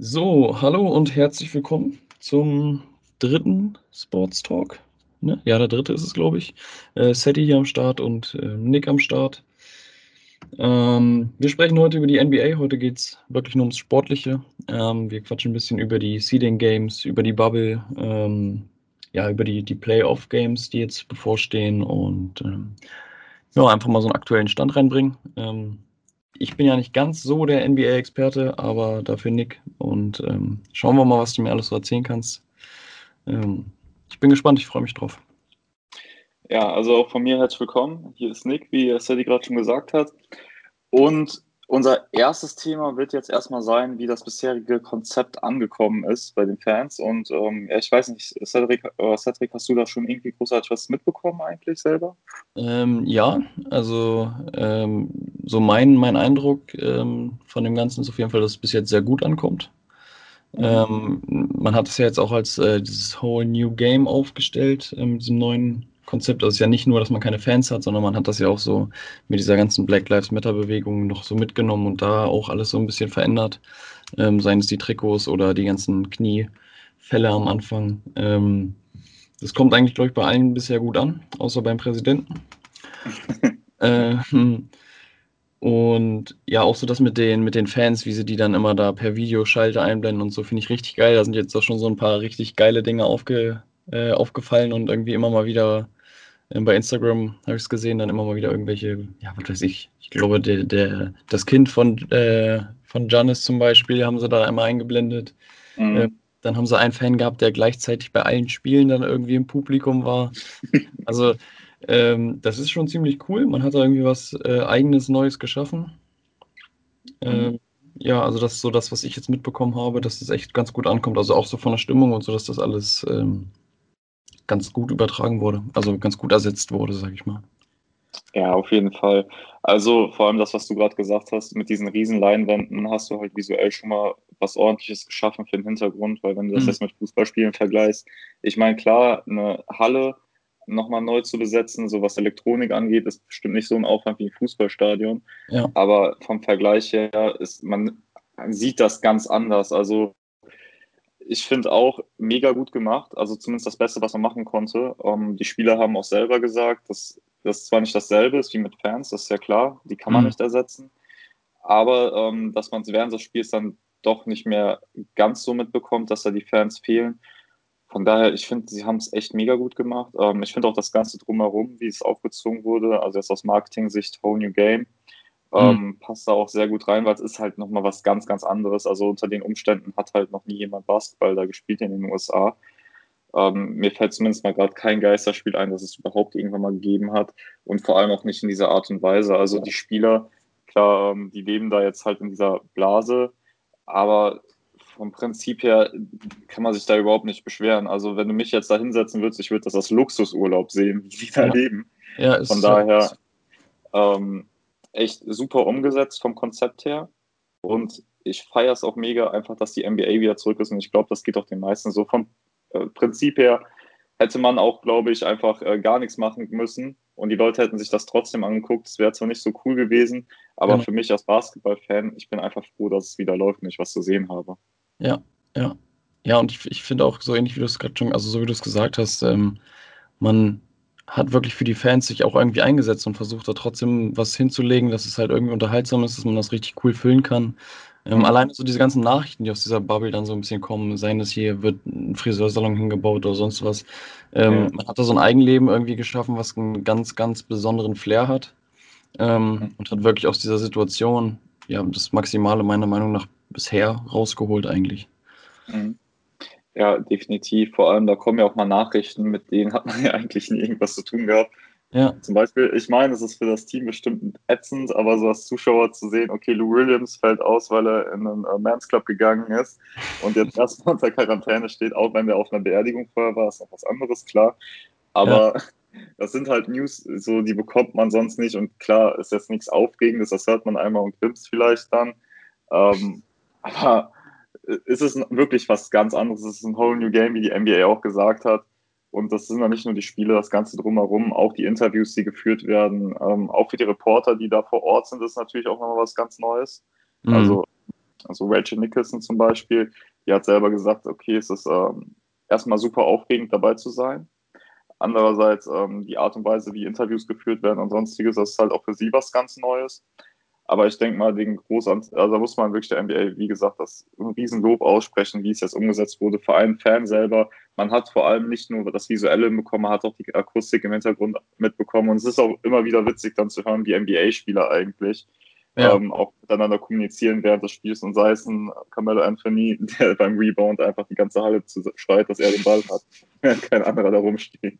So, hallo und herzlich willkommen zum dritten Sports Talk. Ne? Ja, der dritte ist es, glaube ich. Äh, Seti hier am Start und äh, Nick am Start. Ähm, wir sprechen heute über die NBA. Heute geht es wirklich nur ums Sportliche. Ähm, wir quatschen ein bisschen über die Seeding Games, über die Bubble, ähm, ja, über die, die Playoff Games, die jetzt bevorstehen und ähm, ja, einfach mal so einen aktuellen Stand reinbringen. Ich bin ja nicht ganz so der NBA-Experte, aber dafür Nick. Und ähm, schauen wir mal, was du mir alles so erzählen kannst. Ähm, ich bin gespannt, ich freue mich drauf. Ja, also auch von mir herzlich willkommen. Hier ist Nick, wie Sadie gerade schon gesagt hat. Und unser erstes Thema wird jetzt erstmal sein, wie das bisherige Konzept angekommen ist bei den Fans. Und ähm, ja, ich weiß nicht, Cedric, äh, Cedric, hast du da schon irgendwie großartig was mitbekommen eigentlich selber? Ähm, ja, also ähm, so mein, mein Eindruck ähm, von dem Ganzen ist auf jeden Fall, dass es bis jetzt sehr gut ankommt. Mhm. Ähm, man hat es ja jetzt auch als äh, dieses Whole New Game aufgestellt, äh, mit diesem neuen Konzept. Also es ist ja nicht nur, dass man keine Fans hat, sondern man hat das ja auch so mit dieser ganzen Black Lives Matter Bewegung noch so mitgenommen und da auch alles so ein bisschen verändert. Ähm, seien es die Trikots oder die ganzen Kniefälle am Anfang. Ähm, das kommt eigentlich, glaube ich, bei allen bisher gut an, außer beim Präsidenten. äh, und ja, auch so das mit den, mit den Fans, wie sie die dann immer da per Videoschalte einblenden und so, finde ich richtig geil. Da sind jetzt auch schon so ein paar richtig geile Dinge aufge, äh, aufgefallen und irgendwie immer mal wieder ähm, bei Instagram habe ich es gesehen, dann immer mal wieder irgendwelche, ja, was weiß ich, ich glaube, der, der, das Kind von, äh, von Janis zum Beispiel haben sie da einmal eingeblendet. Mhm. Äh, dann haben sie einen Fan gehabt, der gleichzeitig bei allen Spielen dann irgendwie im Publikum war. Also, ähm, das ist schon ziemlich cool. Man hat da irgendwie was äh, eigenes, Neues geschaffen. Ähm, mhm. Ja, also das ist so das, was ich jetzt mitbekommen habe, dass das echt ganz gut ankommt. Also auch so von der Stimmung und so, dass das alles ähm, ganz gut übertragen wurde, also ganz gut ersetzt wurde, sag ich mal. Ja, auf jeden Fall. Also vor allem das, was du gerade gesagt hast, mit diesen riesen Leinwänden hast du halt visuell schon mal was ordentliches geschaffen für den Hintergrund, weil wenn du das mhm. jetzt mit Fußballspielen vergleichst, ich meine, klar, eine Halle nochmal neu zu besetzen, so was Elektronik angeht, ist bestimmt nicht so ein Aufwand wie ein Fußballstadion. Ja. Aber vom Vergleich her ist man sieht das ganz anders. Also ich finde auch mega gut gemacht. Also zumindest das Beste, was man machen konnte. Ähm, die Spieler haben auch selber gesagt, dass das zwar nicht dasselbe ist wie mit Fans, das ist ja klar, die kann man mhm. nicht ersetzen. Aber ähm, dass man es während des Spiels dann doch nicht mehr ganz so mitbekommt, dass da die Fans fehlen. Von daher, ich finde, sie haben es echt mega gut gemacht. Ähm, ich finde auch das Ganze drumherum, wie es aufgezogen wurde, also jetzt aus Marketing-Sicht, Whole New Game, Mhm. Ähm, passt da auch sehr gut rein, weil es ist halt nochmal was ganz, ganz anderes. Also unter den Umständen hat halt noch nie jemand Basketball da gespielt in den USA. Ähm, mir fällt zumindest mal gerade kein Geisterspiel ein, das es überhaupt irgendwann mal gegeben hat. Und vor allem auch nicht in dieser Art und Weise. Also die Spieler, klar, ähm, die leben da jetzt halt in dieser Blase, aber vom Prinzip her kann man sich da überhaupt nicht beschweren. Also wenn du mich jetzt da hinsetzen würdest, ich würde das als Luxusurlaub sehen, wie die da ja. leben. Ja, Von daher, ähm, echt super umgesetzt vom Konzept her. Und ich feiere es auch mega einfach, dass die NBA wieder zurück ist. Und ich glaube, das geht auch den meisten so. Vom äh, Prinzip her hätte man auch, glaube ich, einfach äh, gar nichts machen müssen. Und die Leute hätten sich das trotzdem angeguckt. Es wäre zwar nicht so cool gewesen, aber ja. für mich als Basketball-Fan, ich bin einfach froh, dass es wieder läuft und ich was zu sehen habe. Ja, ja. Ja, und ich, ich finde auch so ähnlich, wie du es gerade schon, also so wie du es gesagt hast, ähm, man, hat wirklich für die Fans sich auch irgendwie eingesetzt und versucht da trotzdem was hinzulegen, dass es halt irgendwie unterhaltsam ist, dass man das richtig cool füllen kann. Ähm, mhm. alleine so diese ganzen Nachrichten, die aus dieser Bubble dann so ein bisschen kommen, seien es hier wird ein Friseursalon hingebaut oder sonst was. Ähm, ja. Man hat da so ein Eigenleben irgendwie geschaffen, was einen ganz, ganz besonderen Flair hat. Ähm. Und hat wirklich aus dieser Situation ja das Maximale meiner Meinung nach bisher rausgeholt eigentlich. Mhm. Ja, definitiv. Vor allem, da kommen ja auch mal Nachrichten, mit denen hat man ja eigentlich nie irgendwas zu tun gehabt. Ja. Zum Beispiel, ich meine, es ist für das Team bestimmt ätzend, aber so als Zuschauer zu sehen, okay, Lou Williams fällt aus, weil er in einen uh, Men's Club gegangen ist und jetzt erstmal unter Quarantäne steht, auch wenn er auf einer Beerdigung vorher war, ist noch was anderes, klar. Aber ja. das sind halt News, so die bekommt man sonst nicht und klar, ist jetzt nichts Aufregendes, das hört man einmal und grimmt vielleicht dann. Ähm, aber ist es wirklich was ganz anderes. Es ist ein whole new game, wie die NBA auch gesagt hat. Und das sind dann nicht nur die Spiele, das Ganze drumherum, auch die Interviews, die geführt werden, ähm, auch für die Reporter, die da vor Ort sind, ist natürlich auch nochmal was ganz Neues. Mhm. Also Also Rachel Nicholson zum Beispiel, die hat selber gesagt, okay, es ist ähm, erstmal super aufregend dabei zu sein. Andererseits ähm, die Art und Weise, wie Interviews geführt werden und sonstiges, das ist halt auch für sie was ganz Neues. Aber ich denke mal, den Großan also da muss man wirklich der NBA, wie gesagt, das Riesenlob aussprechen, wie es jetzt umgesetzt wurde. Vor allem Fan selber. Man hat vor allem nicht nur das Visuelle mitbekommen, man hat auch die Akustik im Hintergrund mitbekommen. Und es ist auch immer wieder witzig, dann zu hören, wie NBA-Spieler eigentlich ja. ähm, auch miteinander kommunizieren während des Spiels. Und sei es ein Carmelo Anthony, der beim Rebound einfach die ganze Halle zu, schreit, dass er den Ball hat, während kein anderer da rumsteht.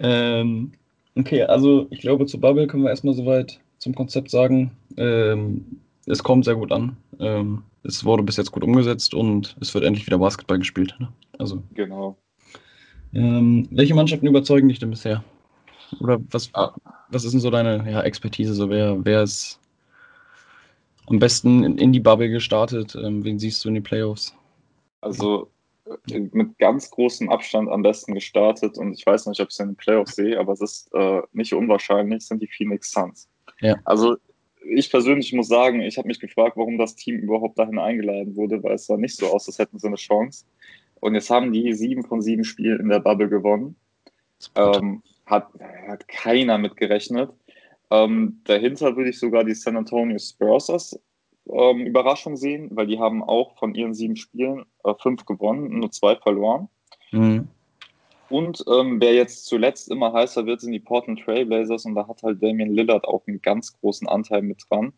Ähm, Okay, also ich glaube, zu Bubble können wir erstmal soweit zum Konzept sagen. Ähm, es kommt sehr gut an. Ähm, es wurde bis jetzt gut umgesetzt und es wird endlich wieder Basketball gespielt. Ne? Also, genau. Ähm, welche Mannschaften überzeugen dich denn bisher? Oder was, ah. was ist denn so deine ja, Expertise? So, wer, wer ist am besten in, in die Bubble gestartet? Ähm, wen siehst du in den Playoffs? Also mit ganz großem Abstand am besten gestartet und ich weiß nicht, ob ich es in den Playoffs sehe, aber es ist äh, nicht unwahrscheinlich, sind die Phoenix Suns. Ja. Also ich persönlich muss sagen, ich habe mich gefragt, warum das Team überhaupt dahin eingeladen wurde, weil es sah nicht so aus, als hätten sie eine Chance. Und jetzt haben die sieben von sieben Spielen in der Bubble gewonnen. Ähm, hat, hat keiner mit gerechnet. Ähm, dahinter würde ich sogar die San Antonio Spurs ähm, Überraschung sehen, weil die haben auch von ihren sieben Spielen äh, fünf gewonnen, nur zwei verloren. Mhm. Und ähm, wer jetzt zuletzt immer heißer wird, sind die Portland Trailblazers und da hat halt Damian Lillard auch einen ganz großen Anteil mit dran.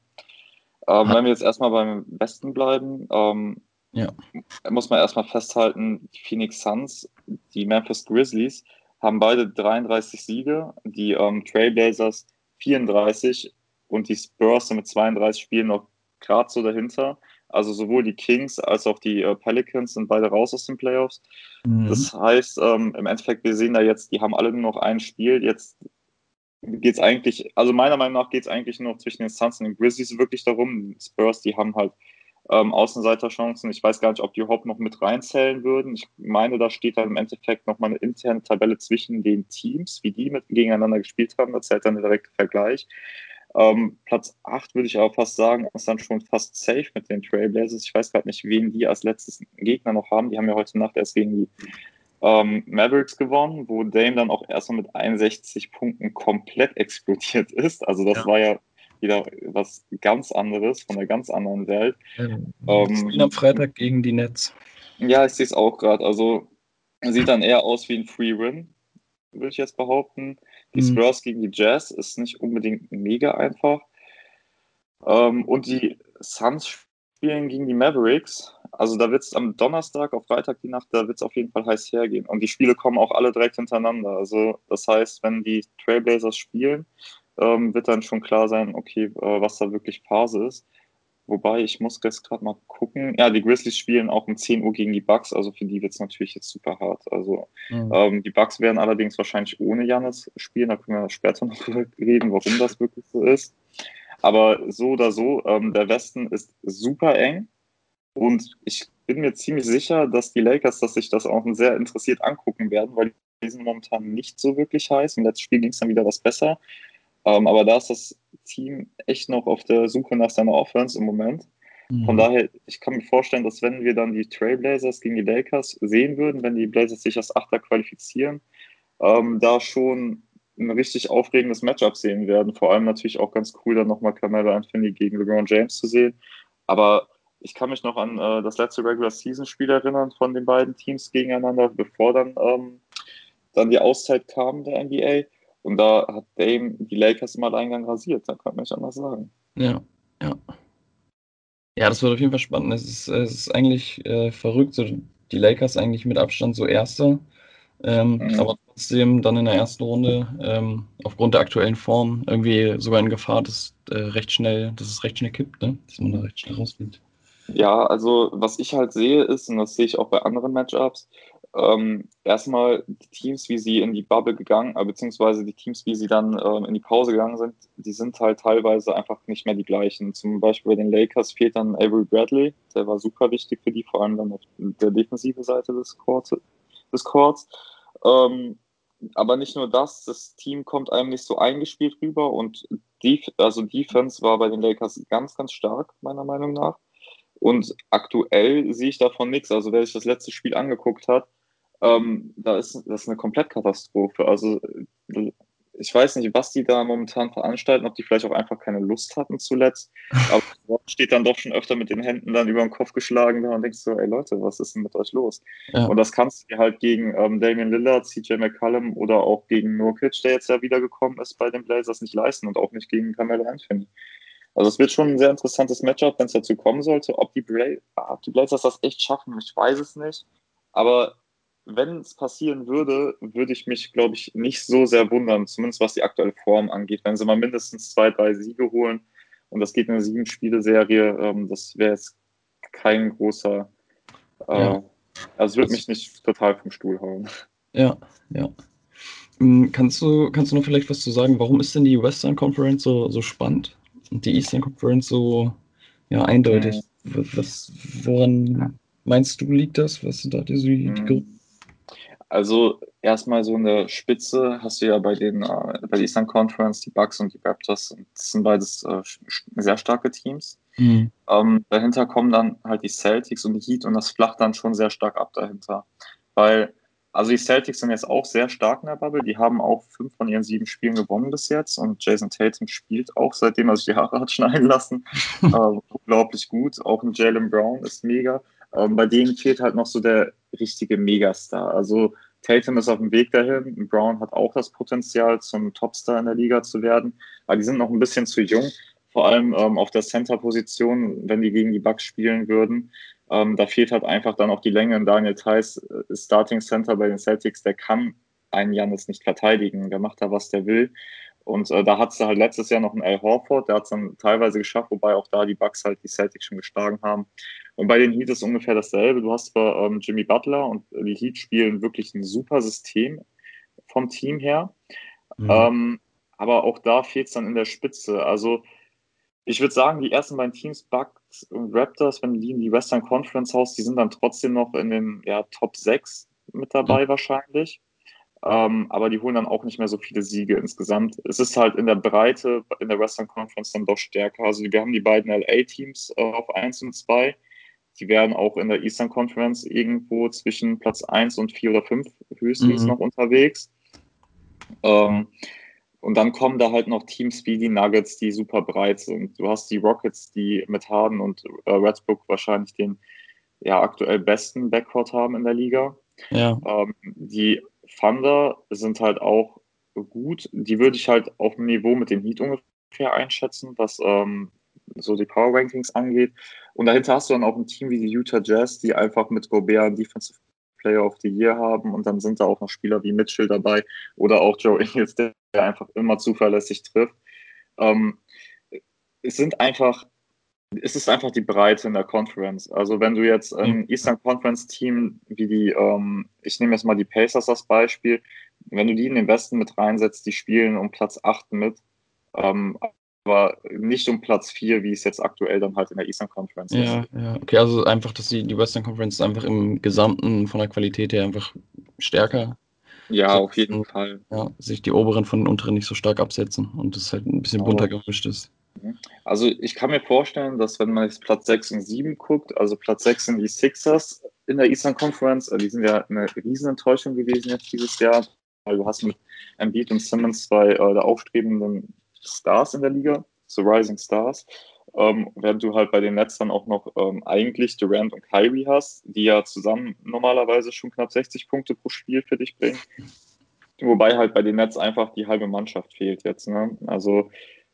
Ähm, wenn wir jetzt erstmal beim Westen bleiben, ähm, ja. muss man erstmal festhalten, die Phoenix Suns, die Memphis Grizzlies haben beide 33 Siege, die ähm, Trailblazers 34 und die Spurs mit 32 Spielen noch gerade so dahinter. Also sowohl die Kings als auch die äh, Pelicans sind beide raus aus den Playoffs. Mhm. Das heißt, ähm, im Endeffekt, wir sehen da jetzt, die haben alle nur noch ein Spiel. Jetzt geht es eigentlich, also meiner Meinung nach geht es eigentlich nur noch zwischen den Suns und den Grizzlies wirklich darum. Die Spurs, die haben halt ähm, Außenseiterchancen. Ich weiß gar nicht, ob die überhaupt noch mit reinzählen würden. Ich meine, da steht dann im Endeffekt nochmal eine interne Tabelle zwischen den Teams, wie die mit gegeneinander gespielt haben. Da zählt dann der direkte Vergleich. Ähm, Platz 8 würde ich aber fast sagen, ist dann schon fast safe mit den Trailblazers. Ich weiß gerade nicht, wen die als letztes Gegner noch haben. Die haben ja heute Nacht erst gegen die ähm, Mavericks gewonnen, wo Dame dann auch erstmal mit 61 Punkten komplett explodiert ist. Also das ja. war ja wieder was ganz anderes von einer ganz anderen Welt. Ähm, ähm, am Freitag gegen die Nets. Ja, ich sehe es auch gerade. Also sieht dann eher aus wie ein Free Win, würde ich jetzt behaupten. Die mhm. Spurs gegen die Jazz ist nicht unbedingt mega einfach. Ähm, und die Suns spielen gegen die Mavericks. Also da wird es am Donnerstag, auf Freitag die Nacht, da wird es auf jeden Fall heiß hergehen. Und die Spiele kommen auch alle direkt hintereinander. Also das heißt, wenn die Trailblazers spielen, ähm, wird dann schon klar sein, okay, äh, was da wirklich Phase ist. Wobei, ich muss jetzt gerade mal gucken. Ja, die Grizzlies spielen auch um 10 Uhr gegen die Bucks, also für die wird es natürlich jetzt super hart. Also mhm. ähm, die Bucks werden allerdings wahrscheinlich ohne Janis spielen, da können wir später noch reden, warum das wirklich so ist. Aber so oder so, ähm, der Westen ist super eng und ich bin mir ziemlich sicher, dass die Lakers, dass sich das auch sehr interessiert angucken werden, weil die sind momentan nicht so wirklich heiß. Im letzten Spiel ging es dann wieder was besser. Ähm, aber da ist das Team echt noch auf der Suche nach seiner Offense im Moment. Mhm. Von daher, ich kann mir vorstellen, dass wenn wir dann die Trailblazers gegen die Lakers sehen würden, wenn die Blazers sich als Achter qualifizieren, ähm, da schon ein richtig aufregendes Matchup sehen werden. Vor allem natürlich auch ganz cool, dann nochmal Carmelo Anthony gegen LeBron James zu sehen. Aber ich kann mich noch an äh, das letzte Regular Season Spiel erinnern von den beiden Teams gegeneinander, bevor dann, ähm, dann die Auszeit kam der NBA. Und da hat Dame die Lakers im Alleingang rasiert, da kann man nicht anders sagen. Ja, ja. Ja, das wird auf jeden Fall spannend. Es ist, es ist eigentlich äh, verrückt, so die Lakers eigentlich mit Abstand so Erster. Ähm, mhm. Aber trotzdem dann in der ersten Runde ähm, aufgrund der aktuellen Form irgendwie sogar in Gefahr, dass, äh, recht schnell, dass es recht schnell kippt, ne? dass man da recht schnell rausfliegt. Ja, also was ich halt sehe ist, und das sehe ich auch bei anderen Matchups, ähm, erstmal die Teams, wie sie in die Bubble gegangen, äh, beziehungsweise die Teams, wie sie dann ähm, in die Pause gegangen sind, die sind halt teilweise einfach nicht mehr die gleichen. Zum Beispiel bei den Lakers fehlt dann Avery Bradley, der war super wichtig für die, vor allem dann auf der defensiven Seite des Courts. Des Courts. Ähm, aber nicht nur das, das Team kommt einem nicht so eingespielt rüber und Def also Defense war bei den Lakers ganz, ganz stark, meiner Meinung nach. Und aktuell sehe ich davon nichts. Also wer sich das letzte Spiel angeguckt hat, ähm, da ist das ist eine Komplettkatastrophe. Also ich weiß nicht, was die da momentan veranstalten, ob die vielleicht auch einfach keine Lust hatten zuletzt. Aber steht dann doch schon öfter mit den Händen dann über den Kopf geschlagen da und denkst so, ey Leute, was ist denn mit euch los? Ja. Und das kannst du dir halt gegen ähm, Damian Lillard, CJ McCallum oder auch gegen Nurkic, der jetzt ja wiedergekommen ist bei den Blazers, nicht leisten und auch nicht gegen Carmelo Anthony. Also es wird schon ein sehr interessantes Matchup, wenn es dazu kommen sollte. Ob die, Bla ob die Blazers das echt schaffen, ich weiß es nicht. Aber wenn es passieren würde, würde ich mich, glaube ich, nicht so sehr wundern, zumindest was die aktuelle Form angeht. Wenn sie mal mindestens zwei, drei Siege holen und das geht in eine sieben-Spiele-Serie, ähm, das wäre jetzt kein großer. Äh, ja. Also es würde mich nicht total vom Stuhl hauen. Ja, ja. Hm, kannst du, kannst du noch vielleicht was zu sagen, warum ist denn die Western Conference so, so spannend und die Eastern Conference so ja, eindeutig? Mhm. Was, woran meinst du, liegt das? Was sind da die, die mhm. Gründe? Also erstmal so eine Spitze hast du ja bei den äh, bei der Eastern Conference, die Bucks und die Raptors. Das sind beides äh, sehr starke Teams. Mhm. Ähm, dahinter kommen dann halt die Celtics und die Heat und das flacht dann schon sehr stark ab dahinter. Weil, also die Celtics sind jetzt auch sehr stark in der Bubble. Die haben auch fünf von ihren sieben Spielen gewonnen bis jetzt und Jason Tatum spielt auch, seitdem er sich die Haare hat schneiden lassen. äh, unglaublich gut. Auch ein Jalen Brown ist mega. Ähm, bei denen fehlt halt noch so der richtige Megastar. Also Tatum ist auf dem Weg dahin. Brown hat auch das Potenzial, zum Topstar in der Liga zu werden. Aber die sind noch ein bisschen zu jung. Vor allem ähm, auf der Center-Position, wenn die gegen die Bucks spielen würden. Ähm, da fehlt halt einfach dann auch die Länge. Und Daniel Theiss ist äh, Starting Center bei den Celtics. Der kann einen Janis nicht verteidigen. Der macht da, was der will. Und äh, da hat es halt letztes Jahr noch einen Al Horford, der hat es dann teilweise geschafft, wobei auch da die Bucks halt die Celtics schon geschlagen haben. Und bei den Heat ist ungefähr dasselbe. Du hast zwar ähm, Jimmy Butler und die Heat spielen wirklich ein super System vom Team her. Mhm. Ähm, aber auch da fehlt es dann in der Spitze. Also ich würde sagen, die ersten beiden Teams, Bucks und Raptors, wenn die in die Western Conference haust, die sind dann trotzdem noch in den ja, Top 6 mit dabei mhm. wahrscheinlich. Ähm, aber die holen dann auch nicht mehr so viele Siege insgesamt. Es ist halt in der Breite in der Western Conference dann doch stärker. Also wir haben die beiden LA-Teams äh, auf 1 und 2. Die werden auch in der Eastern Conference irgendwo zwischen Platz 1 und 4 oder 5 höchstens mhm. noch unterwegs. Ähm, und dann kommen da halt noch Teams wie die Nuggets, die super breit sind. Du hast die Rockets, die mit Harden und äh, Westbrook wahrscheinlich den ja, aktuell besten Backcourt haben in der Liga. Ja. Ähm, die Thunder sind halt auch gut. Die würde ich halt auf dem Niveau mit dem Heat ungefähr einschätzen, was ähm, so die Power Rankings angeht. Und dahinter hast du dann auch ein Team wie die Utah Jazz, die einfach mit Gobert einen Defensive Player of the Year haben und dann sind da auch noch Spieler wie Mitchell dabei oder auch Joe Ingles, der einfach immer zuverlässig trifft. Ähm, es sind einfach es ist einfach die Breite in der Conference. Also wenn du jetzt ein Eastern Conference Team wie die, ähm, ich nehme jetzt mal die Pacers als Beispiel, wenn du die in den Westen mit reinsetzt, die spielen um Platz 8 mit, ähm, aber nicht um Platz 4, wie es jetzt aktuell dann halt in der Eastern Conference ja, ist. Ja, okay, also einfach, dass die, die Western Conference einfach im Gesamten von der Qualität her einfach stärker ja, auf jeden Fall. Ja, sich die oberen von den unteren nicht so stark absetzen und es halt ein bisschen bunter gemischt ist. Also ich kann mir vorstellen, dass wenn man jetzt Platz 6 und 7 guckt, also Platz 6 sind die Sixers in der Eastern Conference, äh, die sind ja eine Riesenenttäuschung gewesen jetzt dieses Jahr, weil du hast mit Embiid und Simmons zwei äh, der aufstrebenden Stars in der Liga, so Rising Stars, ähm, während du halt bei den Nets dann auch noch ähm, eigentlich Durant und Kyrie hast, die ja zusammen normalerweise schon knapp 60 Punkte pro Spiel für dich bringen. Wobei halt bei den Nets einfach die halbe Mannschaft fehlt jetzt. Ne? Also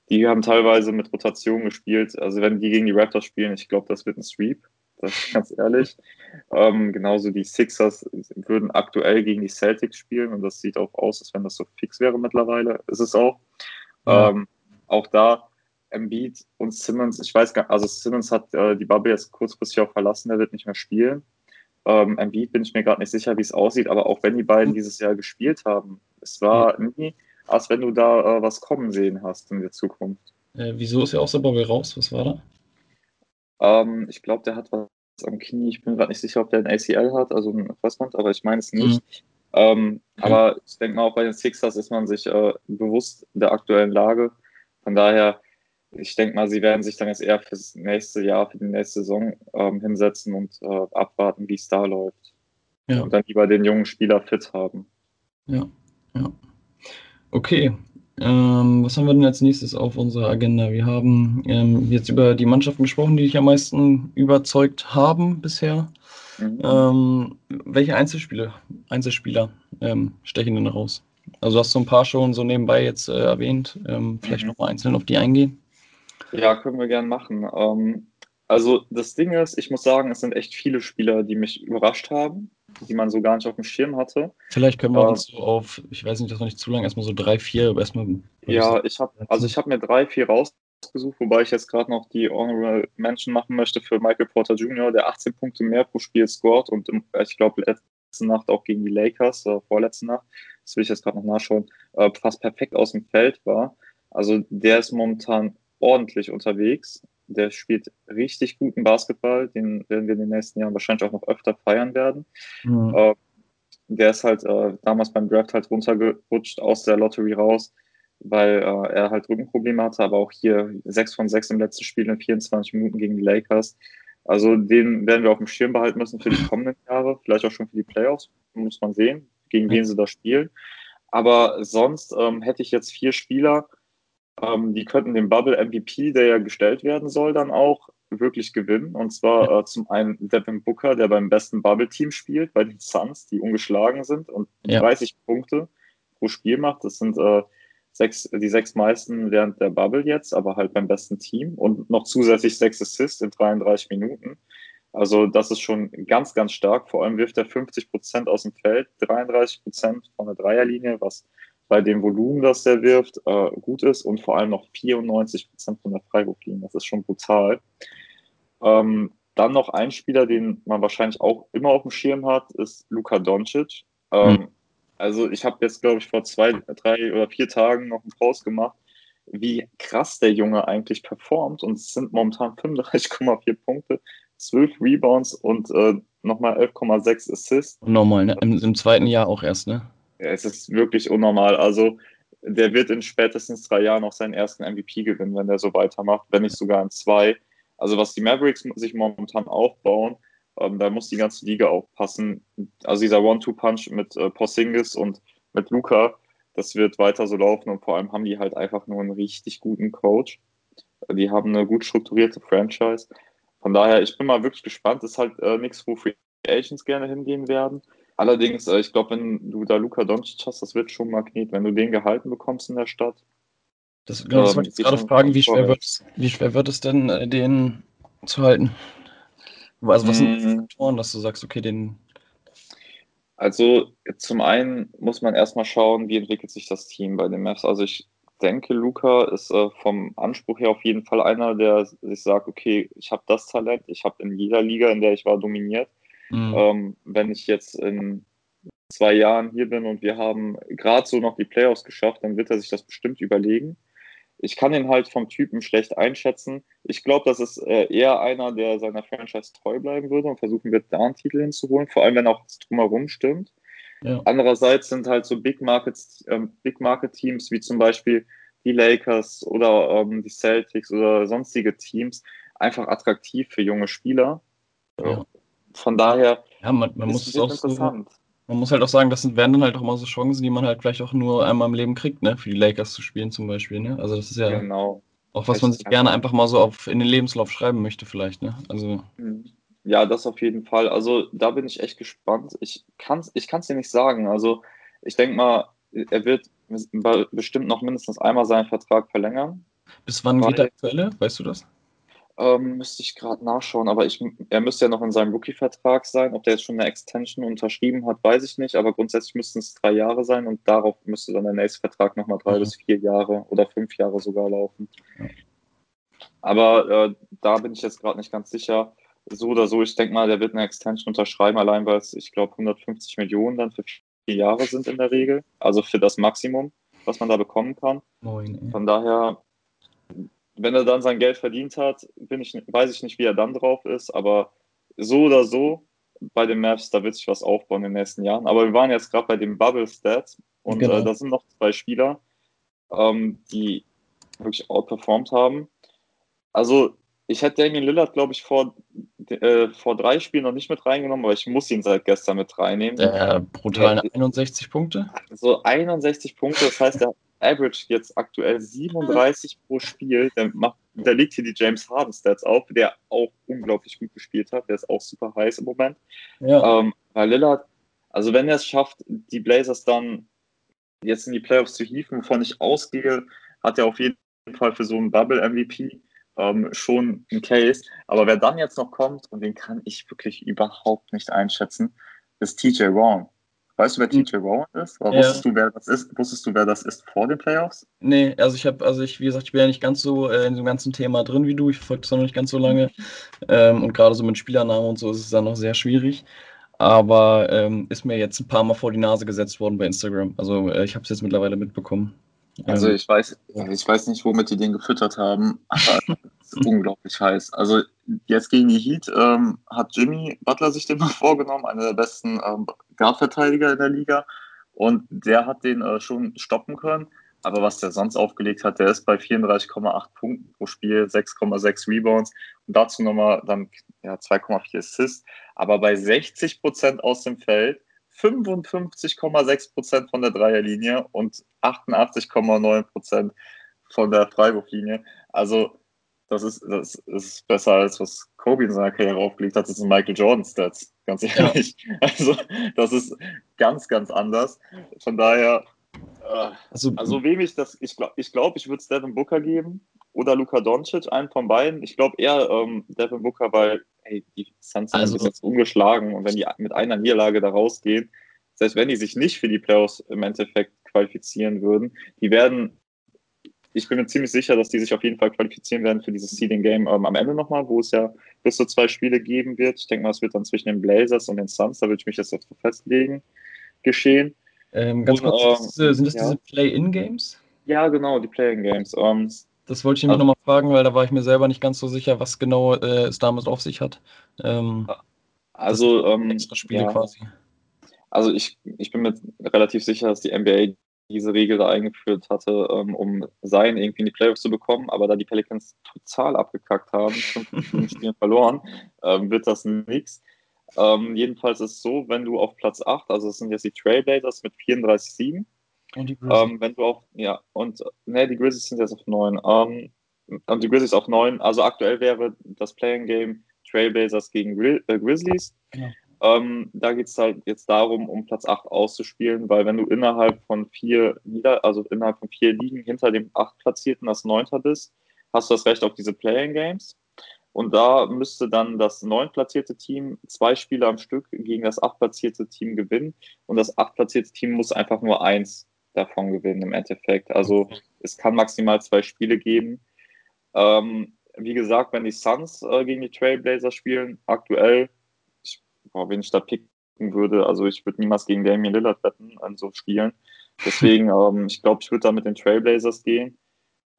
die haben teilweise mit Rotation gespielt. Also wenn die gegen die Raptors spielen, ich glaube, das wird ein Sweep. Das ist ganz ehrlich. Ähm, genauso die Sixers würden aktuell gegen die Celtics spielen und das sieht auch aus, als wenn das so fix wäre mittlerweile. Ist es auch. Ja. Ähm, auch da Embiid und Simmons, ich weiß gar nicht, also Simmons hat äh, die Bubble jetzt kurzfristig auch verlassen, der wird nicht mehr spielen. Ähm, Embiid bin ich mir gerade nicht sicher, wie es aussieht, aber auch wenn die beiden dieses Jahr gespielt haben, es war nie als wenn du da äh, was kommen sehen hast in der Zukunft. Äh, wieso ist er aus der Bubble raus? Was war da? Ähm, ich glaube, der hat was am Knie. Ich bin gerade nicht sicher, ob der ein ACL hat, also ein Kreuzband, aber ich meine es nicht. Mhm. Ähm, okay. Aber ich denke mal, auch bei den Sixers ist man sich äh, bewusst der aktuellen Lage. Von daher, ich denke mal, sie werden sich dann jetzt eher fürs nächste Jahr, für die nächste Saison ähm, hinsetzen und äh, abwarten, wie es da läuft. Ja. Und dann lieber den jungen Spieler fit haben. Ja, ja. Okay. Ähm, was haben wir denn als nächstes auf unserer Agenda? Wir haben ähm, jetzt über die Mannschaften gesprochen, die dich am meisten überzeugt haben bisher. Mhm. Ähm, welche Einzelspieler, Einzelspieler ähm, stechen denn raus? Also hast du ein paar schon so nebenbei jetzt äh, erwähnt. Ähm, vielleicht mhm. noch mal einzeln auf die eingehen? Ja, können wir gerne machen. Ähm, also das Ding ist, ich muss sagen, es sind echt viele Spieler, die mich überrascht haben, die man so gar nicht auf dem Schirm hatte. Vielleicht können wir äh, uns so auf, ich weiß nicht, das war nicht zu lang, erstmal so drei, vier, aber erstmal. Ja, ich habe, also ich habe mir drei, vier rausgesucht, wobei ich jetzt gerade noch die Honorable Mention machen möchte für Michael Porter Jr., der 18 Punkte mehr pro Spiel scored und im, ich glaube letzte Nacht auch gegen die Lakers, äh, vorletzte Nacht, das will ich jetzt gerade noch nachschauen, äh, fast perfekt aus dem Feld war. Also der ist momentan ordentlich unterwegs der spielt richtig guten Basketball, den werden wir in den nächsten Jahren wahrscheinlich auch noch öfter feiern werden. Mhm. Äh, der ist halt äh, damals beim Draft halt runtergerutscht aus der Lottery raus, weil äh, er halt Rückenprobleme hatte, aber auch hier 6 von 6 im letzten Spiel in 24 Minuten gegen die Lakers. Also den werden wir auf dem Schirm behalten müssen für die kommenden Jahre, vielleicht auch schon für die Playoffs, muss man sehen, gegen wen sie da spielen. Aber sonst ähm, hätte ich jetzt vier Spieler, ähm, die könnten den Bubble MVP, der ja gestellt werden soll, dann auch wirklich gewinnen. Und zwar äh, zum einen Devin Booker, der beim besten Bubble-Team spielt, bei den Suns, die ungeschlagen sind und ja. 30 Punkte pro Spiel macht. Das sind äh, sechs, die sechs meisten während der Bubble jetzt, aber halt beim besten Team und noch zusätzlich sechs Assists in 33 Minuten. Also das ist schon ganz, ganz stark. Vor allem wirft er 50 Prozent aus dem Feld, 33 Prozent von der Dreierlinie, was bei dem Volumen, das er wirft, äh, gut ist und vor allem noch 94 Prozent von der Freiwurflinie. Das ist schon brutal. Ähm, dann noch ein Spieler, den man wahrscheinlich auch immer auf dem Schirm hat, ist Luka Doncic. Ähm, mhm. Also ich habe jetzt, glaube ich, vor zwei, drei oder vier Tagen noch einen Post gemacht, wie krass der Junge eigentlich performt. Und es sind momentan 35,4 Punkte, 12 Rebounds und äh, nochmal 11,6 Assists. Normal, ne? Im, Im, zweiten Jahr auch erst, ne? Es ist wirklich unnormal. Also der wird in spätestens drei Jahren auch seinen ersten MVP gewinnen, wenn der so weitermacht, wenn nicht sogar in zwei. Also was die Mavericks sich momentan aufbauen, ähm, da muss die ganze Liga aufpassen. Also dieser One-Two-Punch mit äh, Porzingis und mit Luca, das wird weiter so laufen und vor allem haben die halt einfach nur einen richtig guten Coach. Die haben eine gut strukturierte Franchise. Von daher, ich bin mal wirklich gespannt. Das ist halt äh, nichts, wo Free Agents gerne hingehen werden. Allerdings, äh, ich glaube, wenn du da Luka Doncic hast, das wird schon Magnet, wenn du den gehalten bekommst in der Stadt. Das, genau, das ähm, wollte ich gerade fragen, wie schwer, wird es, wie schwer wird es denn, äh, den zu halten? Also was sind die mhm. Faktoren, dass du sagst, okay, den. Also zum einen muss man erstmal schauen, wie entwickelt sich das Team bei den Mavs. Also ich denke, Luca ist äh, vom Anspruch her auf jeden Fall einer, der sich sagt, okay, ich habe das Talent, ich habe in jeder Liga, in der ich war, dominiert. Mhm. Ähm, wenn ich jetzt in zwei Jahren hier bin und wir haben gerade so noch die Playoffs geschafft, dann wird er sich das bestimmt überlegen. Ich kann ihn halt vom Typen schlecht einschätzen. Ich glaube, das ist äh, eher einer, der seiner Franchise treu bleiben würde und versuchen wird, da einen Titel hinzuholen, vor allem wenn auch das drumherum stimmt. Ja. Andererseits sind halt so Big Markets, ähm, Big Market Teams wie zum Beispiel die Lakers oder ähm, die Celtics oder sonstige Teams einfach attraktiv für junge Spieler. Ja von daher ja, man, man muss es auch interessant. So, man muss halt auch sagen, das sind, werden dann halt auch mal so Chancen, die man halt vielleicht auch nur einmal im Leben kriegt, ne? Für die Lakers zu spielen zum Beispiel, ne? Also das ist ja genau. auch was man sich gerne einfach mal so auf, in den Lebenslauf schreiben möchte vielleicht, ne? Also mhm. ja, das auf jeden Fall. Also da bin ich echt gespannt. Ich kann es ich dir nicht sagen. Also ich denke mal, er wird bestimmt noch mindestens einmal seinen Vertrag verlängern. Bis wann geht der aktuelle? Weißt du das? Ähm, müsste ich gerade nachschauen, aber ich, er müsste ja noch in seinem Rookie-Vertrag sein. Ob der jetzt schon eine Extension unterschrieben hat, weiß ich nicht, aber grundsätzlich müssten es drei Jahre sein und darauf müsste dann der nächste Vertrag nochmal drei mhm. bis vier Jahre oder fünf Jahre sogar laufen. Ja. Aber äh, da bin ich jetzt gerade nicht ganz sicher. So oder so, ich denke mal, der wird eine Extension unterschreiben, allein weil es, ich glaube, 150 Millionen dann für vier Jahre sind in der Regel. Also für das Maximum, was man da bekommen kann. Moin, Von daher wenn er dann sein Geld verdient hat, ich, weiß ich nicht, wie er dann drauf ist, aber so oder so bei den Mavs, da wird sich was aufbauen in den nächsten Jahren. Aber wir waren jetzt gerade bei den Bubble Stats und genau. äh, da sind noch zwei Spieler, ähm, die wirklich outperformed haben. Also ich hätte Damien Lillard, glaube ich, vor, äh, vor drei Spielen noch nicht mit reingenommen, aber ich muss ihn seit gestern mit reinnehmen. Der brutalen ja, 61 Punkte? So 61 Punkte, das heißt, der Average jetzt aktuell 37 pro Spiel. Der, macht, der liegt hier die James Harden Stats auf, der auch unglaublich gut gespielt hat. Der ist auch super heiß im Moment. Ja. Ähm, weil Lillard, also wenn er es schafft, die Blazers dann jetzt in die Playoffs zu hieven, wovon ich ausgehe, hat er auf jeden Fall für so einen Double-MVP ähm, schon ein Case. Aber wer dann jetzt noch kommt, und den kann ich wirklich überhaupt nicht einschätzen, ist TJ Rowan. Weißt du, wer TJ Rowan ist? Oder ja. wusstest, du, wer das ist? Wusstest du, wer das ist vor den Playoffs? Nee, also ich habe, also ich, wie gesagt, ich bin ja nicht ganz so äh, in dem ganzen Thema drin wie du. Ich verfolge das noch nicht ganz so lange. Ähm, und gerade so mit Spielernamen und so ist es dann noch sehr schwierig. Aber ähm, ist mir jetzt ein paar Mal vor die Nase gesetzt worden bei Instagram. Also äh, ich habe es jetzt mittlerweile mitbekommen. Also ich weiß, ich weiß nicht, womit die den gefüttert haben, aber es unglaublich heiß. Also jetzt gegen die Heat ähm, hat Jimmy Butler sich den mal vorgenommen, einer der besten ähm, Guard-Verteidiger in der Liga. Und der hat den äh, schon stoppen können. Aber was der sonst aufgelegt hat, der ist bei 34,8 Punkten pro Spiel, 6,6 Rebounds und dazu nochmal dann ja, 2,4 Assists. Aber bei 60 Prozent aus dem Feld 55,6 Prozent von der Dreierlinie und 88,9 Prozent von der Freiwurflinie. Also das ist, das ist besser als was Kobe in seiner Karriere aufgelegt hat. Das sind Michael Jordan Stats, ganz ehrlich. Ja. Also das ist ganz, ganz anders. Von daher, äh, also, also wem ich das, ich glaube, ich, glaub, ich würde es Devin Booker geben oder Luka Doncic, einen von beiden. Ich glaube eher ähm, Devin Booker, weil hey, die Suns sind also, jetzt ungeschlagen und wenn die mit einer Niederlage da rausgehen, selbst wenn die sich nicht für die Playoffs im Endeffekt qualifizieren würden, die werden, ich bin mir ziemlich sicher, dass die sich auf jeden Fall qualifizieren werden für dieses Seeding Game ähm, am Ende nochmal, wo es ja bis zu zwei Spiele geben wird. Ich denke mal, es wird dann zwischen den Blazers und den Suns, da würde ich mich jetzt dazu festlegen, geschehen. Ähm, ganz und, kurz, ähm, sind das ja. diese Play-In-Games? Ja, genau, die Play-In-Games. Ähm, das wollte ich nämlich also, nochmal fragen, weil da war ich mir selber nicht ganz so sicher, was genau äh, es damals auf sich hat. Ähm, also ähm, extra Spiele ja. quasi. Also ich, ich bin mir relativ sicher, dass die NBA diese Regel da eingeführt hatte, ähm, um Sein irgendwie in die Playoffs zu bekommen, aber da die Pelicans total abgekackt haben, fünf Spielen verloren, ähm, wird das nichts. Ähm, jedenfalls ist es so, wenn du auf Platz 8, also das sind jetzt die Trailblazers mit 34-7, und die Grizzlies. Ähm, wenn du auf, ja, und ne, die Grizzlies sind jetzt auf 9. Ähm, und die Grizzlies auf 9. Also aktuell wäre das Playing Game Trailblazers gegen Gri äh, Grizzlies. Genau. Ähm, da geht es halt jetzt darum, um Platz 8 auszuspielen, weil wenn du innerhalb von vier Nieder also innerhalb von vier Ligen hinter dem 8 Platzierten als Neunter bist, hast du das Recht auf diese Playing Games. Und da müsste dann das neuntplatzierte Team zwei Spiele am Stück gegen das achtplatzierte Team gewinnen. Und das achtplatzierte Team muss einfach nur eins davon gewinnen im Endeffekt. Also es kann maximal zwei Spiele geben. Ähm, wie gesagt, wenn die Suns äh, gegen die Trailblazers spielen, aktuell, boah, wenn ich da picken würde, also ich würde niemals gegen Damian Lillard wetten an so Spielen. Deswegen, ähm, ich glaube, ich würde da mit den Trailblazers gehen.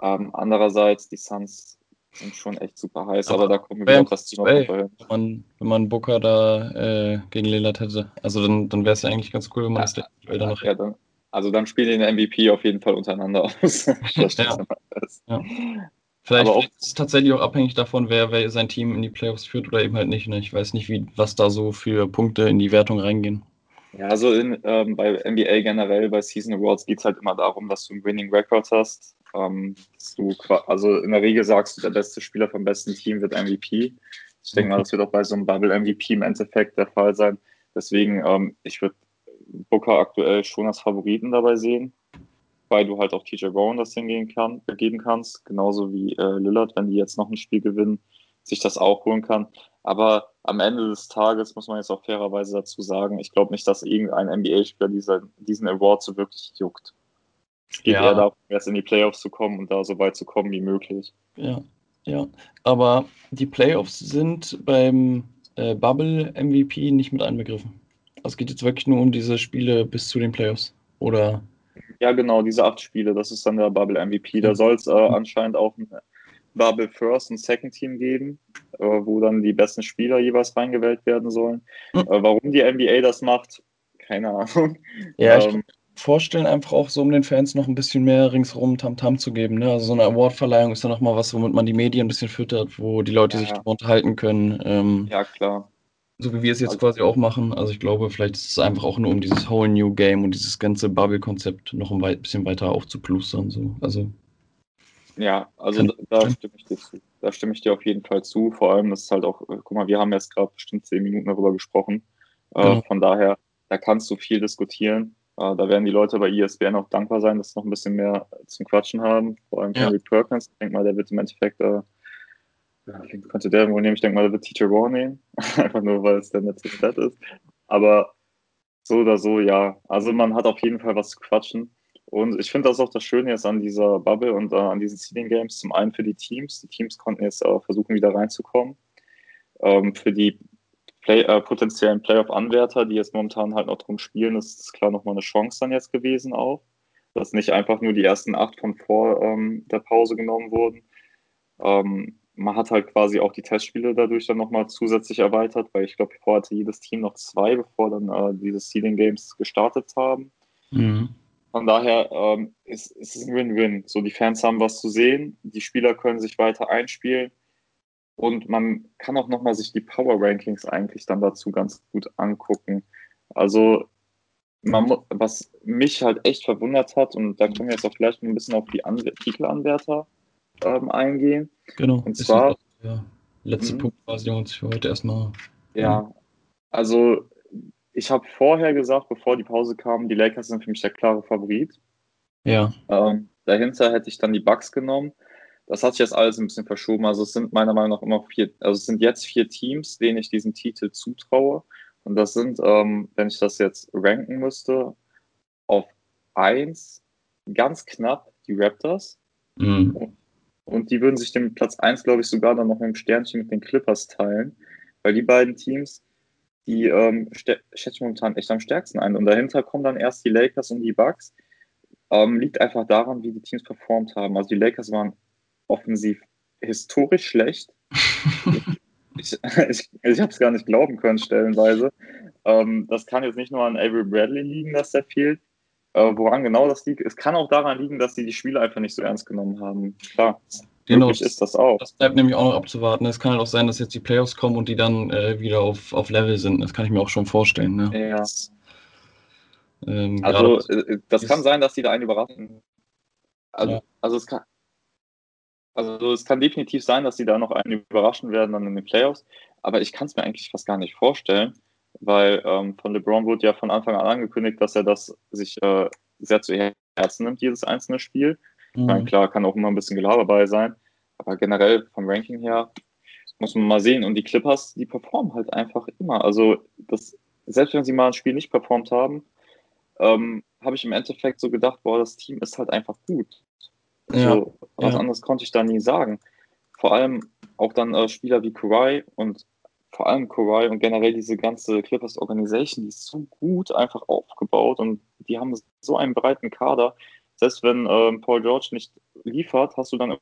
Ähm, andererseits, die Suns sind schon echt super heiß, aber, aber da kommen wir wieder auf das Team ey, wenn man, wenn man Booker da äh, gegen Lillard hätte. Also dann, dann wäre es ja eigentlich ganz cool, wenn man ja, das ja, noch ja, dann, also dann spielen die den MVP auf jeden Fall untereinander aus. ja. ja. Vielleicht auch, ist es tatsächlich auch abhängig davon, wer, wer sein Team in die Playoffs führt oder eben halt nicht. Ne? Ich weiß nicht, wie, was da so für Punkte in die Wertung reingehen. Ja, also in, ähm, bei NBA generell, bei Season Awards geht es halt immer darum, dass du einen Winning Record hast. Ähm, du, also in der Regel sagst du, der beste Spieler vom besten Team wird MVP. Ich denke mal, das wird auch bei so einem Bubble MVP im Endeffekt der Fall sein. Deswegen, ähm, ich würde Booker aktuell schon als Favoriten dabei sehen, weil du halt auch TJ Brown das hingehen kann, geben kannst, genauso wie äh, Lillard, wenn die jetzt noch ein Spiel gewinnen, sich das auch holen kann. Aber am Ende des Tages muss man jetzt auch fairerweise dazu sagen, ich glaube nicht, dass irgendein NBA-Spieler diesen, diesen Award so wirklich juckt. Es geht ja. eher darum, erst in die Playoffs zu kommen und da so weit zu kommen wie möglich. Ja, ja. Aber die Playoffs sind beim äh, Bubble MVP nicht mit einbegriffen. Es geht jetzt wirklich nur um diese Spiele bis zu den Playoffs, oder? Ja, genau, diese acht Spiele, das ist dann der Bubble MVP. Da soll es äh, anscheinend auch ein Bubble First und Second Team geben, äh, wo dann die besten Spieler jeweils reingewählt werden sollen. Mhm. Äh, warum die NBA das macht, keine Ahnung. Ja, ähm, vorstellen, einfach auch so, um den Fans noch ein bisschen mehr ringsherum Tamtam -Tam zu geben. Ne? Also so eine Awardverleihung ist ja nochmal was, womit man die Medien ein bisschen füttert, wo die Leute ja, sich ja. unterhalten können. Ähm, ja, klar. So wie wir es jetzt also, quasi auch machen. Also ich glaube, vielleicht ist es einfach auch nur um dieses Whole New Game und dieses ganze Bubble-Konzept noch ein weit, bisschen weiter aufzuplustern. So. Also, ja, also da, da stimme ich dir zu. Da stimme ich dir auf jeden Fall zu. Vor allem, das ist halt auch, guck mal, wir haben jetzt gerade bestimmt zehn Minuten darüber gesprochen. Äh, genau. Äh, von daher, da kannst du viel diskutieren. Äh, da werden die Leute bei ESPN auch dankbar sein, dass sie noch ein bisschen mehr zum Quatschen haben. Vor allem ja. Henry Perkins. Ich denke mal, der wird im Endeffekt, äh, ja, könnte der wohl nehmen? Ich denke mal, der wird Teacher Raw nehmen. Einfach nur, weil es der letzte Stat ist. Aber so oder so, ja. Also man hat auf jeden Fall was zu quatschen. Und ich finde das auch das Schöne jetzt an dieser Bubble und äh, an diesen Seeding Games. Zum einen für die Teams. Die Teams konnten jetzt äh, versuchen, wieder reinzukommen. Ähm, für die Play, äh, potenziellen Playoff-Anwärter, die jetzt momentan halt noch drum spielen, ist, ist klar nochmal eine Chance dann jetzt gewesen auch. Dass nicht einfach nur die ersten acht von vor ähm, der Pause genommen wurden. Ähm, man hat halt quasi auch die Testspiele dadurch dann nochmal zusätzlich erweitert, weil ich glaube, vorher hatte jedes Team noch zwei, bevor dann äh, diese Seeding Games gestartet haben. Mhm. Von daher ähm, ist, ist es ein Win-Win. So, die Fans haben was zu sehen, die Spieler können sich weiter einspielen und man kann auch nochmal sich die Power Rankings eigentlich dann dazu ganz gut angucken. Also, man, was mich halt echt verwundert hat, und da können wir jetzt auch vielleicht ein bisschen auf die Anw Titelanwärter ähm, eingehen. Genau. Und zwar. Ja, letzte mhm. Punkt quasi uns für heute erstmal. Ja, also ich habe vorher gesagt, bevor die Pause kam, die Lakers sind für mich der klare Favorit. Ja. Ähm, dahinter hätte ich dann die Bucks genommen das hat sich jetzt alles ein bisschen verschoben. Also es sind meiner Meinung nach immer vier, also es sind jetzt vier Teams, denen ich diesen Titel zutraue. Und das sind, ähm, wenn ich das jetzt ranken müsste, auf eins ganz knapp die Raptors. Mhm. Und die würden sich den Platz eins, glaube ich, sogar dann noch mit dem Sternchen mit den Clippers teilen. Weil die beiden Teams, die ähm, schätze ich momentan echt am stärksten ein. Und dahinter kommen dann erst die Lakers und die Bucks. Ähm, liegt einfach daran, wie die Teams performt haben. Also die Lakers waren offensiv historisch schlecht. ich ich, ich habe es gar nicht glauben können, stellenweise. Ähm, das kann jetzt nicht nur an Avery Bradley liegen, dass der fehlt. Äh, woran genau das liegt? Es kann auch daran liegen, dass sie die Spiele einfach nicht so ernst genommen haben. Klar, genau, ist das auch. Das bleibt nämlich auch noch abzuwarten. Es kann halt auch sein, dass jetzt die Playoffs kommen und die dann äh, wieder auf, auf Level sind. Das kann ich mir auch schon vorstellen. Ne? Ja. Ähm, also, äh, das kann sein, dass die da einen überraschen. Also, ja. also es kann, also es kann definitiv sein, dass sie da noch einen überraschen werden dann in den Playoffs, aber ich kann es mir eigentlich fast gar nicht vorstellen, weil ähm, von LeBron wurde ja von Anfang an angekündigt, dass er das sich äh, sehr zu Herzen nimmt, jedes einzelne Spiel. Mhm. Meine, klar, kann auch immer ein bisschen Gelaber bei sein, aber generell vom Ranking her muss man mal sehen. Und die Clippers, die performen halt einfach immer. Also das, selbst wenn sie mal ein Spiel nicht performt haben, ähm, habe ich im Endeffekt so gedacht, boah, das Team ist halt einfach gut. Ja, so, was ja. anderes konnte ich da nie sagen. Vor allem auch dann äh, Spieler wie Kawhi und vor allem Kawhi und generell diese ganze Clippers Organisation, die ist so gut einfach aufgebaut und die haben so einen breiten Kader. Selbst wenn äh, Paul George nicht liefert, hast du dann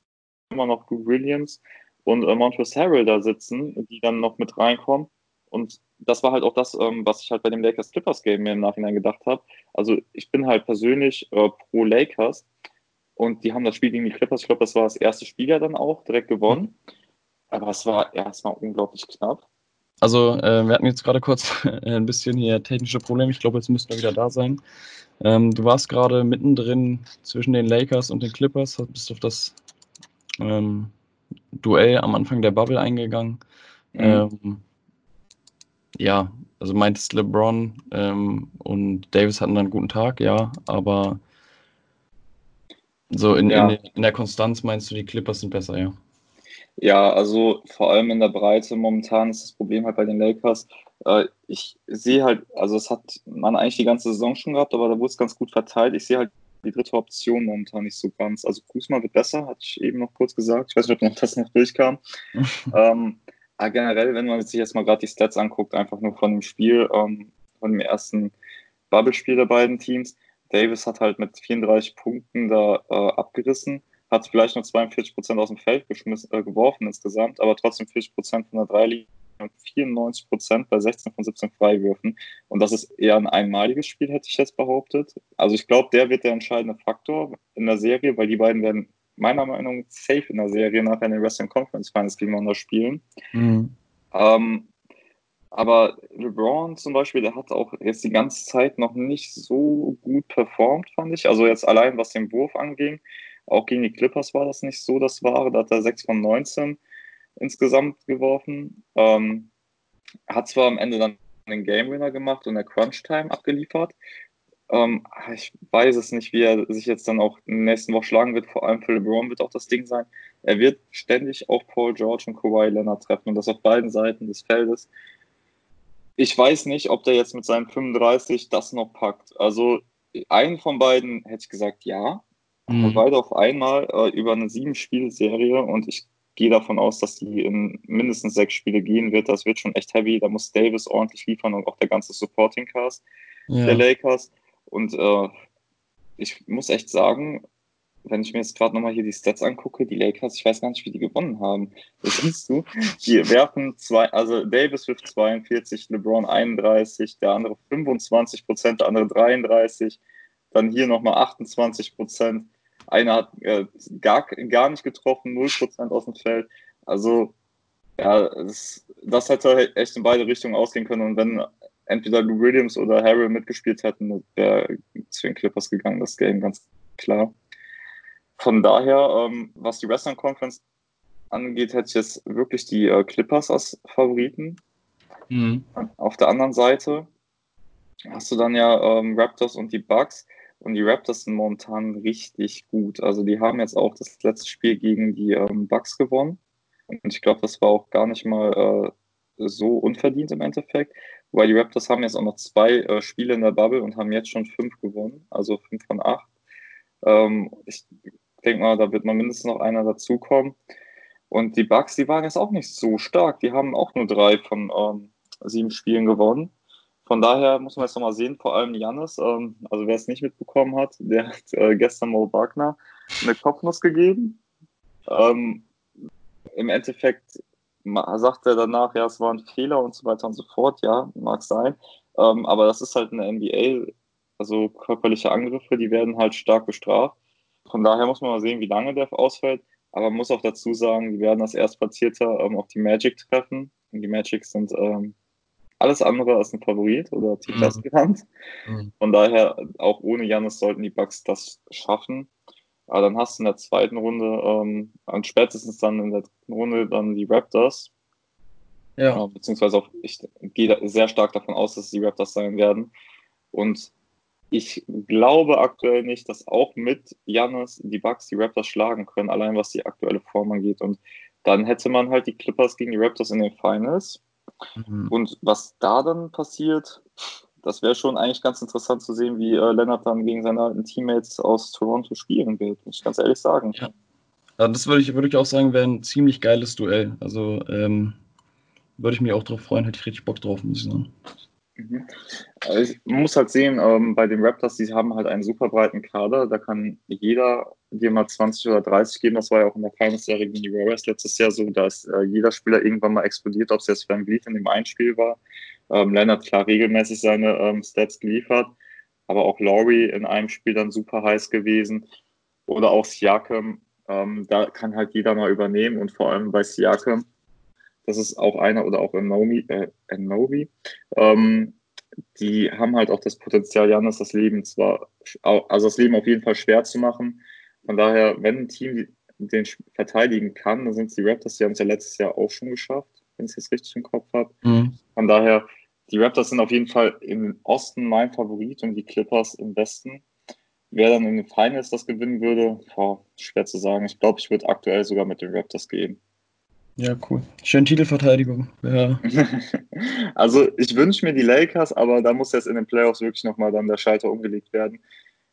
immer noch Lou Williams und äh, Montrezl Harrell da sitzen, die dann noch mit reinkommen. Und das war halt auch das, ähm, was ich halt bei dem Lakers Clippers Game mir im Nachhinein gedacht habe. Also ich bin halt persönlich äh, pro Lakers, und die haben das Spiel gegen die Clippers, ich glaube, das war das erste Spiel ja dann auch, direkt gewonnen. Aber es war erstmal unglaublich knapp. Also, äh, wir hatten jetzt gerade kurz ein bisschen hier technische Probleme. Ich glaube, jetzt müssten wir wieder da sein. Ähm, du warst gerade mittendrin zwischen den Lakers und den Clippers, bist auf das ähm, Duell am Anfang der Bubble eingegangen. Mhm. Ähm, ja, also meintest LeBron ähm, und Davis hatten einen guten Tag, ja, aber so in, ja. in, in, der Konstanz meinst du, die Clippers sind besser, ja? Ja, also vor allem in der Breite momentan ist das Problem halt bei den Lakers. Äh, ich sehe halt, also das hat man eigentlich die ganze Saison schon gehabt, aber da wurde es ganz gut verteilt. Ich sehe halt die dritte Option momentan nicht so ganz. Also Kuzma wird besser, hatte ich eben noch kurz gesagt. Ich weiß nicht, ob noch das noch durchkam. ähm, aber generell, wenn man sich jetzt mal gerade die Stats anguckt, einfach nur von dem Spiel, ähm, von dem ersten Bubble-Spiel der beiden Teams, Davis hat halt mit 34 Punkten da äh, abgerissen, hat vielleicht nur 42 Prozent aus dem Feld geschmissen, äh, geworfen insgesamt, aber trotzdem 40 Prozent von der Dreilinie 94 Prozent bei 16 von 17 Freiwürfen. Und das ist eher ein einmaliges Spiel, hätte ich jetzt behauptet. Also ich glaube, der wird der entscheidende Faktor in der Serie, weil die beiden werden meiner Meinung nach safe in der Serie nachher in den Western Conference Finals gegeneinander spielen. Mhm. Ähm, aber LeBron zum Beispiel, der hat auch jetzt die ganze Zeit noch nicht so gut performt, fand ich. Also jetzt allein was den Wurf anging. Auch gegen die Clippers war das nicht so das Wahre. Da hat er 6 von 19 insgesamt geworfen. Ähm, hat zwar am Ende dann den Game Winner gemacht und der Crunch Time abgeliefert. Ähm, ich weiß es nicht, wie er sich jetzt dann auch in der nächsten Woche schlagen wird. Vor allem für LeBron wird auch das Ding sein. Er wird ständig auch Paul George und Kawhi Leonard treffen und das auf beiden Seiten des Feldes. Ich weiß nicht, ob der jetzt mit seinen 35 das noch packt. Also einen von beiden hätte ich gesagt, ja. Mhm. Beide auf einmal äh, über eine sieben-Spiel-Serie und ich gehe davon aus, dass die in mindestens sechs Spiele gehen wird. Das wird schon echt heavy. Da muss Davis ordentlich liefern und auch der ganze Supporting Cast ja. der Lakers. Und äh, ich muss echt sagen, wenn ich mir jetzt gerade nochmal hier die Stats angucke, die Lakers, ich weiß gar nicht, wie die gewonnen haben. Das siehst du, die werfen zwei, also Davis wirft 42, LeBron 31, der andere 25 Prozent, der andere 33, dann hier nochmal 28 Prozent. Einer hat äh, gar, gar nicht getroffen, 0% aus dem Feld. Also, ja, das, das hätte echt in beide Richtungen ausgehen können. Und wenn entweder Lou Williams oder Harrell mitgespielt hätten, wäre zu den Clippers gegangen, das Game, ganz klar. Von daher, ähm, was die Western Conference angeht, hätte ich jetzt wirklich die äh, Clippers als Favoriten. Mhm. Auf der anderen Seite hast du dann ja ähm, Raptors und die Bucks. Und die Raptors sind momentan richtig gut. Also die haben jetzt auch das letzte Spiel gegen die ähm, Bucks gewonnen. Und ich glaube, das war auch gar nicht mal äh, so unverdient im Endeffekt. Weil die Raptors haben jetzt auch noch zwei äh, Spiele in der Bubble und haben jetzt schon fünf gewonnen. Also fünf von acht. Ähm, ich denke mal, da wird mal mindestens noch einer dazukommen. Und die Bucks, die waren jetzt auch nicht so stark. Die haben auch nur drei von ähm, sieben Spielen gewonnen. Von daher muss man jetzt nochmal sehen, vor allem Janis, ähm, also wer es nicht mitbekommen hat, der hat äh, gestern Mo Wagner eine Kopfnuss gegeben. Ähm, Im Endeffekt sagt er danach, ja, es war ein Fehler und so weiter und so fort. Ja, mag sein. Ähm, aber das ist halt eine NBA, also körperliche Angriffe, die werden halt stark bestraft. Von daher muss man mal sehen, wie lange der ausfällt. Aber man muss auch dazu sagen, die werden als Erstplatzierter ähm, auf die Magic treffen. Und die Magic sind ähm, alles andere als ein Favorit oder Titelaspirant. Mhm. mhm. Von daher, auch ohne Janis sollten die Bucks das schaffen. Aber dann hast du in der zweiten Runde, ähm, und spätestens dann in der dritten Runde, dann die Raptors. Ja. Äh, beziehungsweise auch, ich gehe sehr stark davon aus, dass es die Raptors sein werden. Und ich glaube aktuell nicht, dass auch mit Janis die Bucks die Raptors schlagen können, allein was die aktuelle Form angeht. Und dann hätte man halt die Clippers gegen die Raptors in den Finals. Mhm. Und was da dann passiert, das wäre schon eigentlich ganz interessant zu sehen, wie äh, Leonard dann gegen seine alten Teammates aus Toronto spielen wird, muss ich ganz ehrlich sagen. Ja. Also das würde ich, würd ich auch sagen, wäre ein ziemlich geiles Duell. Also ähm, würde ich mich auch drauf freuen, hätte ich richtig Bock drauf, muss ich sagen. Mhm. Also man muss halt sehen, ähm, bei den Raptors, die haben halt einen super breiten Kader. Da kann jeder dir mal 20 oder 30 geben. Das war ja auch in der Finals-Serie gegen die Warriors letztes Jahr so. Da ist äh, jeder Spieler irgendwann mal explodiert, ob es jetzt Van Vliet in dem einen Spiel war. Ähm, Leonard klar regelmäßig seine ähm, Stats geliefert, aber auch Laurie in einem Spiel dann super heiß gewesen. Oder auch Siakam. Ähm, da kann halt jeder mal übernehmen und vor allem bei Siakam das ist auch einer oder auch Enomi, äh, Enomi ähm, die haben halt auch das Potenzial, Janis das Leben zwar, also das Leben auf jeden Fall schwer zu machen. Von daher, wenn ein Team den verteidigen kann, dann sind es die Raptors, die haben es ja letztes Jahr auch schon geschafft, wenn ich es jetzt richtig im Kopf habe. Mhm. Von daher, die Raptors sind auf jeden Fall im Osten mein Favorit und die Clippers im Westen. Wer dann in den Finals das gewinnen würde, boah, schwer zu sagen. Ich glaube, ich würde aktuell sogar mit den Raptors gehen. Ja, cool. Schön Titelverteidigung. Ja. also ich wünsche mir die Lakers, aber da muss jetzt in den Playoffs wirklich nochmal dann der Schalter umgelegt werden.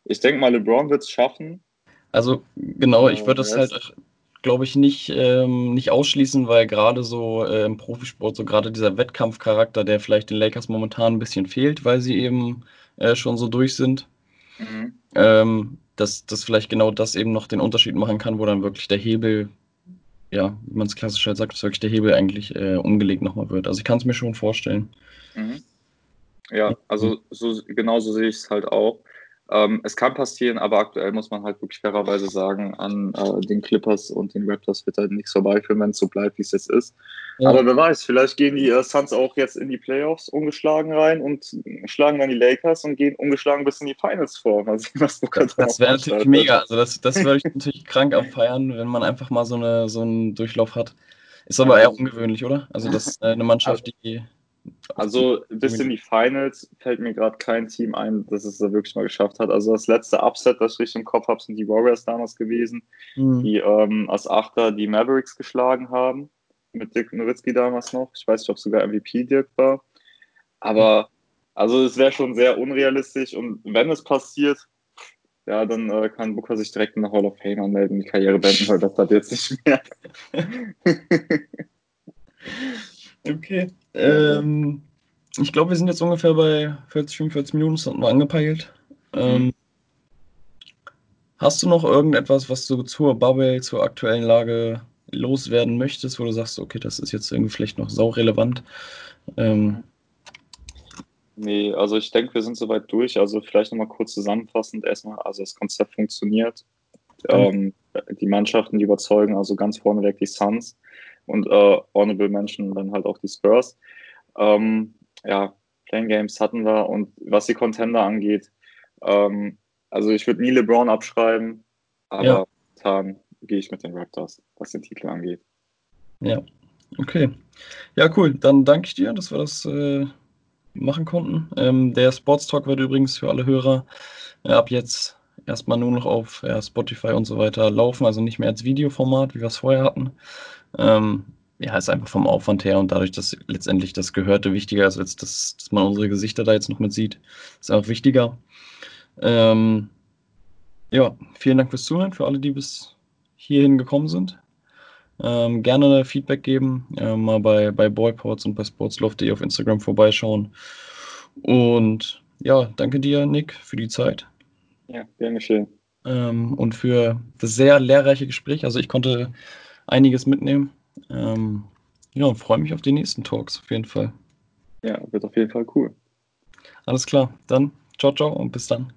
Ich denke mal, LeBron wird es schaffen. Also genau, ich würde es halt, glaube ich, nicht, ähm, nicht ausschließen, weil gerade so äh, im Profisport, so gerade dieser Wettkampfcharakter, der vielleicht den Lakers momentan ein bisschen fehlt, weil sie eben äh, schon so durch sind. Mhm. Ähm, dass das vielleicht genau das eben noch den Unterschied machen kann, wo dann wirklich der Hebel ja, wie man es klassisch halt sagt, dass wirklich der Hebel eigentlich äh, umgelegt nochmal wird. Also ich kann es mir schon vorstellen. Mhm. Ja, also so, genau so sehe ich es halt auch. Ähm, es kann passieren, aber aktuell muss man halt wirklich fairerweise sagen, an äh, den Clippers und den Raptors wird halt nichts vorbeiführen, wenn es so bleibt, wie es jetzt ist. Ja. Aber wer weiß, vielleicht gehen die äh, Suns auch jetzt in die Playoffs ungeschlagen rein und schlagen dann die Lakers und gehen ungeschlagen bis in die Finals vor. Mal sehen, was das, das wäre natürlich mega. Also das, das würde ich natürlich krank abfeiern, wenn man einfach mal so, eine, so einen Durchlauf hat. Ist aber eher ungewöhnlich, oder? Also das ist eine Mannschaft, die also bis in die Finals fällt mir gerade kein Team ein, das es da wirklich mal geschafft hat. Also das letzte Upset, das ich im Kopf habe, sind die Warriors damals gewesen, mhm. die ähm, als Achter die Mavericks geschlagen haben, mit Dirk Nowitzki damals noch. Ich weiß nicht, ob sogar MVP Dirk war. Aber also es wäre schon sehr unrealistisch und wenn es passiert, ja, dann äh, kann Booker sich direkt in der Hall of Fame anmelden, die Karriere beenden, weil das hat jetzt nicht mehr. Okay. Ähm, ich glaube, wir sind jetzt ungefähr bei 40, 45 Minuten, das hatten wir angepeilt. Ähm. Hast du noch irgendetwas, was du zur Bubble, zur aktuellen Lage loswerden möchtest, wo du sagst, okay, das ist jetzt irgendwie vielleicht noch saurelevant? Ähm, nee, also ich denke, wir sind soweit durch. Also vielleicht nochmal kurz zusammenfassend erstmal, also das Konzept funktioniert. Mhm. Ähm, die Mannschaften, die überzeugen, also ganz vorneweg die Suns und äh, Honorable Menschen dann halt auch die Spurs. Ähm, ja, Playing Games hatten wir und was die Contender angeht, ähm, also ich würde nie LeBron abschreiben, aber ja. gehe ich mit den Raptors, was den Titel angeht. Ja, okay. Ja, cool. Dann danke ich dir, dass wir das äh, machen konnten. Ähm, der Sports Talk wird übrigens für alle Hörer äh, ab jetzt erstmal nur noch auf ja, Spotify und so weiter laufen, also nicht mehr als Videoformat, wie wir es vorher hatten. Ähm, ja, ist einfach vom Aufwand her und dadurch, dass letztendlich das Gehörte wichtiger ist, als dass, dass man unsere Gesichter da jetzt noch mit sieht, ist auch wichtiger. Ähm, ja, vielen Dank fürs Zuhören, für alle, die bis hierhin gekommen sind. Ähm, gerne Feedback geben, äh, mal bei, bei Boyports und bei sportslove.de auf Instagram vorbeischauen. Und ja, danke dir, Nick, für die Zeit. Ja, gerne schön. Ähm, und für das sehr lehrreiche Gespräch. Also ich konnte einiges mitnehmen. Ähm, ja, und freue mich auf die nächsten Talks auf jeden Fall. Ja, wird auf jeden Fall cool. Alles klar, dann ciao, ciao und bis dann.